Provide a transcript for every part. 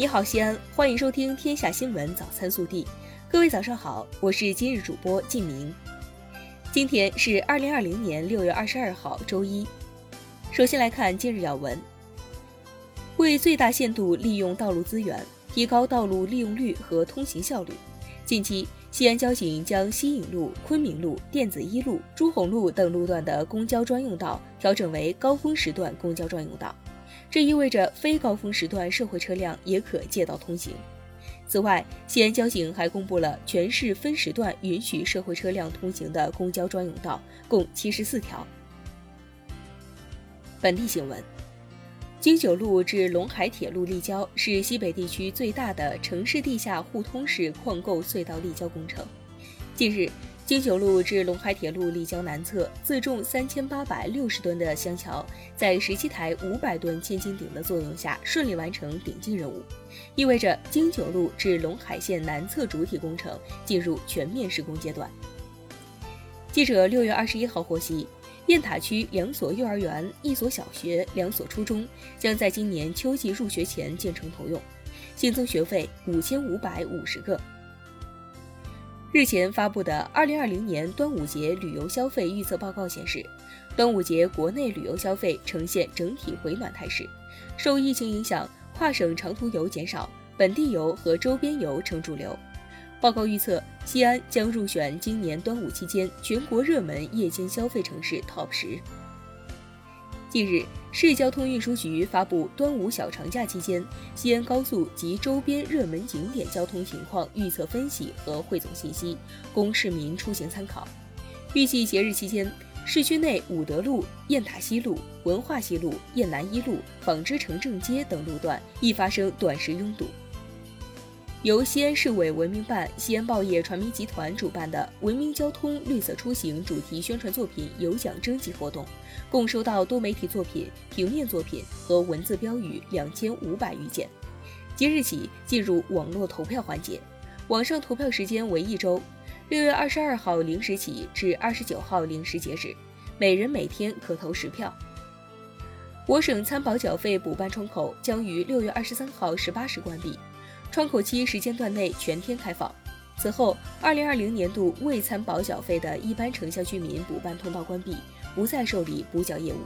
你好，西安，欢迎收听《天下新闻早餐速递》。各位早上好，我是今日主播靳明。今天是二零二零年六月二十二号，周一。首先来看今日要闻。为最大限度利用道路资源，提高道路利用率和通行效率，近期西安交警将西引路、昆明路、电子一路、朱红路等路段的公交专用道调整为高峰时段公交专用道。这意味着非高峰时段社会车辆也可借道通行。此外，西安交警还公布了全市分时段允许社会车辆通行的公交专用道，共七十四条。本地新闻：京九路至陇海铁路立交是西北地区最大的城市地下互通式矿构隧道立交工程。近日，京九路至陇海铁路立交南侧，自重三千八百六十吨的箱桥，在十七台五百吨千斤顶的作用下，顺利完成顶进任务，意味着京九路至陇海线南侧主体工程进入全面施工阶段。记者六月二十一号获悉，雁塔区两所幼儿园、一所小学、两所初中将在今年秋季入学前建成投用，新增学费五千五百五十个。日前发布的二零二零年端午节旅游消费预测报告显示，端午节国内旅游消费呈现整体回暖态势。受疫情影响，跨省长途游减少，本地游和周边游成主流。报告预测，西安将入选今年端午期间全国热门夜间消费城市 TOP 十。近日，市交通运输局发布端午小长假期间西安高速及周边热门景点交通情况预测分析和汇总信息，供市民出行参考。预计节日期间，市区内武德路、雁塔西路、文化西路、雁南一路、纺织城正街等路段易发生短时拥堵。由西安市委文明办、西安报业传媒集团主办的“文明交通绿色出行”主题宣传作品有奖征集活动，共收到多媒体作品、平面作品和文字标语两千五百余件。即日起进入网络投票环节，网上投票时间为一周，六月二十二号零时起至二十九号零时截止，每人每天可投十票。我省参保缴费补办窗口将于六月二十三号十八时关闭。窗口期时间段内全天开放。此后，二零二零年度未参保缴费的一般城乡居民补办通道关闭，不再受理补缴业务。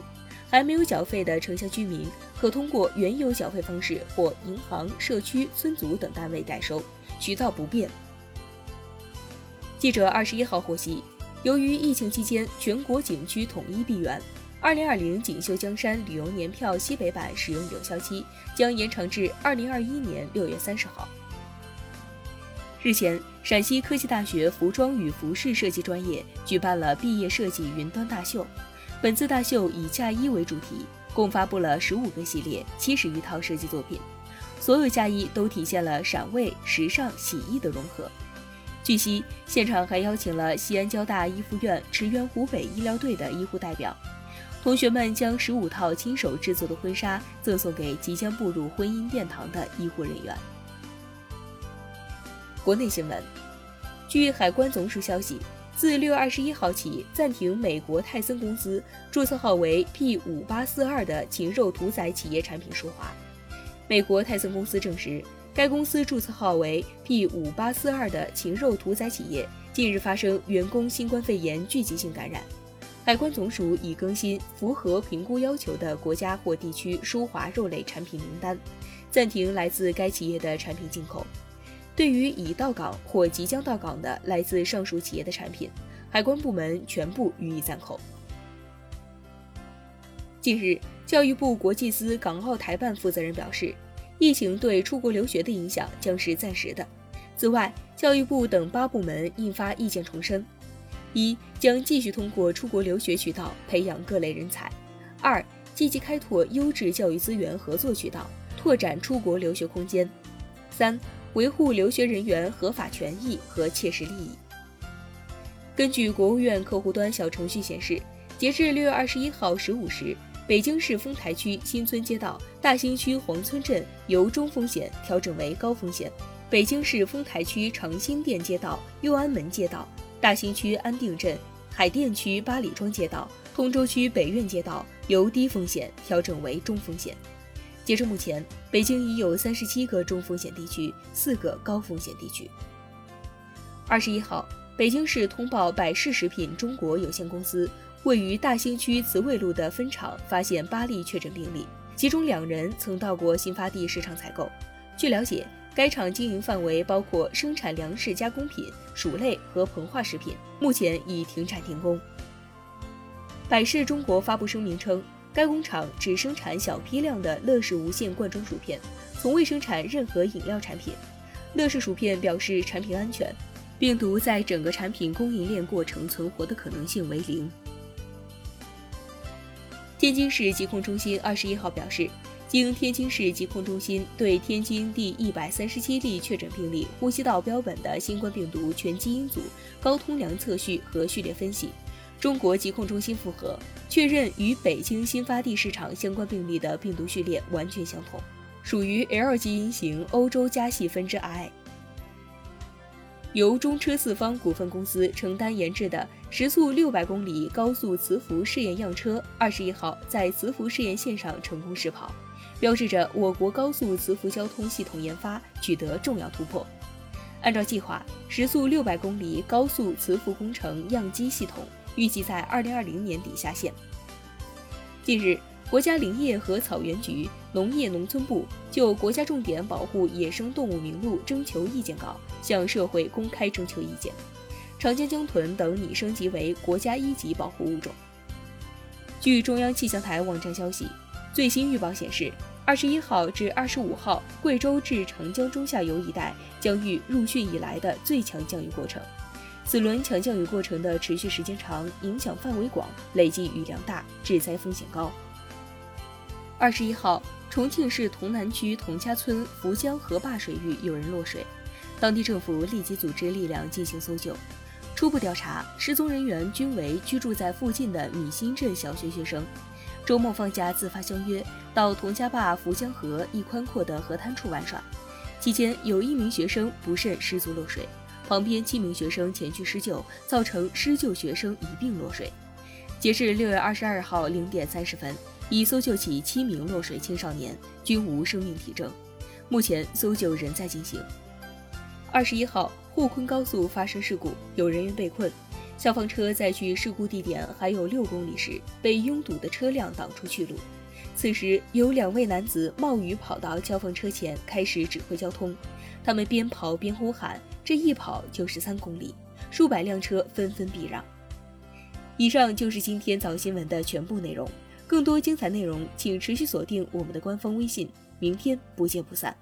还没有缴费的城乡居民，可通过原有缴费方式或银行、社区、村组等单位代收，渠道不变。记者二十一号获悉，由于疫情期间全国景区统一闭园。二零二零锦绣江山旅游年票西北版使用有效期将延长至二零二一年六月三十号。日前，陕西科技大学服装与服饰设计专业举办了毕业设计云端大秀。本次大秀以嫁衣为主题，共发布了十五个系列、七十余套设计作品。所有嫁衣都体现了陕味、时尚、喜意的融合。据悉，现场还邀请了西安交大一附院驰援湖北医疗队的医护代表。同学们将十五套亲手制作的婚纱赠送给即将步入婚姻殿堂的医护人员。国内新闻，据海关总署消息，自六月二十一号起暂停美国泰森公司注册号为 P 五八四二的禽肉屠宰企业产品输华。美国泰森公司证实，该公司注册号为 P 五八四二的禽肉屠宰企业近日发生员工新冠肺炎聚集性感染。海关总署已更新符合评估要求的国家或地区输华肉类产品名单，暂停来自该企业的产品进口。对于已到港或即将到港的来自上述企业的产品，海关部门全部予以暂扣。近日，教育部国际司港澳台办负责人表示，疫情对出国留学的影响将是暂时的。此外，教育部等八部门印发意见重申。一将继续通过出国留学渠道培养各类人才；二积极开拓优质教育资源合作渠道，拓展出国留学空间；三维护留学人员合法权益和切实利益。根据国务院客户端小程序显示，截至六月二十一号十五时，北京市丰台区新村街道大兴区黄村镇由中风险调整为高风险；北京市丰台区长辛店街道右安门街道。大兴区安定镇、海淀区八里庄街道、通州区北苑街道由低风险调整为中风险。截至目前，北京已有三十七个中风险地区，四个高风险地区。二十一号，北京市通报百事食品中国有限公司位于大兴区慈卫路的分厂发现八例确诊病例，其中两人曾到过新发地市场采购。据了解，该厂经营范围包括生产粮食加工品、薯类和膨化食品，目前已停产停工。百事中国发布声明称。该工厂只生产小批量的乐事无线罐装薯片，从未生产任何饮料产品。乐事薯片表示产品安全，病毒在整个产品供应链过程存活的可能性为零。天津市疾控中心二十一号表示，经天津市疾控中心对天津第一百三十七例确诊病例呼吸道标本的新冠病毒全基因组高通量测序和序列分析。中国疾控中心复核确认，与北京新发地市场相关病例的病毒序列完全相同，属于 L 基因型欧洲加系分支 I。由中车四方股份公司承担研制的时速六百公里高速磁浮试验样车，二十一号在磁浮试验线上成功试跑，标志着我国高速磁浮交通系统研发取得重要突破。按照计划，时速六百公里高速磁浮工程样机系统。预计在二零二零年底下线。近日，国家林业和草原局、农业农村部就国家重点保护野生动物名录征求意见稿向社会公开征求意见。长江江豚等拟升级为国家一级保护物种。据中央气象台网站消息，最新预报显示，二十一号至二十五号，贵州至长江中下游一带将遇入汛以来的最强降雨过程。此轮强降雨过程的持续时间长，影响范围广，累计雨量大，致灾风险高。二十一号，重庆市潼南区童家村福江河坝水域有人落水，当地政府立即组织力量进行搜救。初步调查，失踪人员均为居住在附近的米新镇小学学生，周末放假自发相约到童家坝福江河一宽阔的河滩处玩耍，期间有一名学生不慎失足落水。旁边七名学生前去施救，造成施救学生一并落水。截至六月二十二号零点三十分，已搜救起七名落水青少年，均无生命体征。目前搜救仍在进行。二十一号，沪昆高速发生事故，有人员被困，消防车在距事故地点还有六公里时，被拥堵的车辆挡出去路。此时，有两位男子冒雨跑到消防车前，开始指挥交通。他们边跑边呼喊，这一跑就是三公里，数百辆车纷纷避让。以上就是今天早新闻的全部内容，更多精彩内容请持续锁定我们的官方微信，明天不见不散。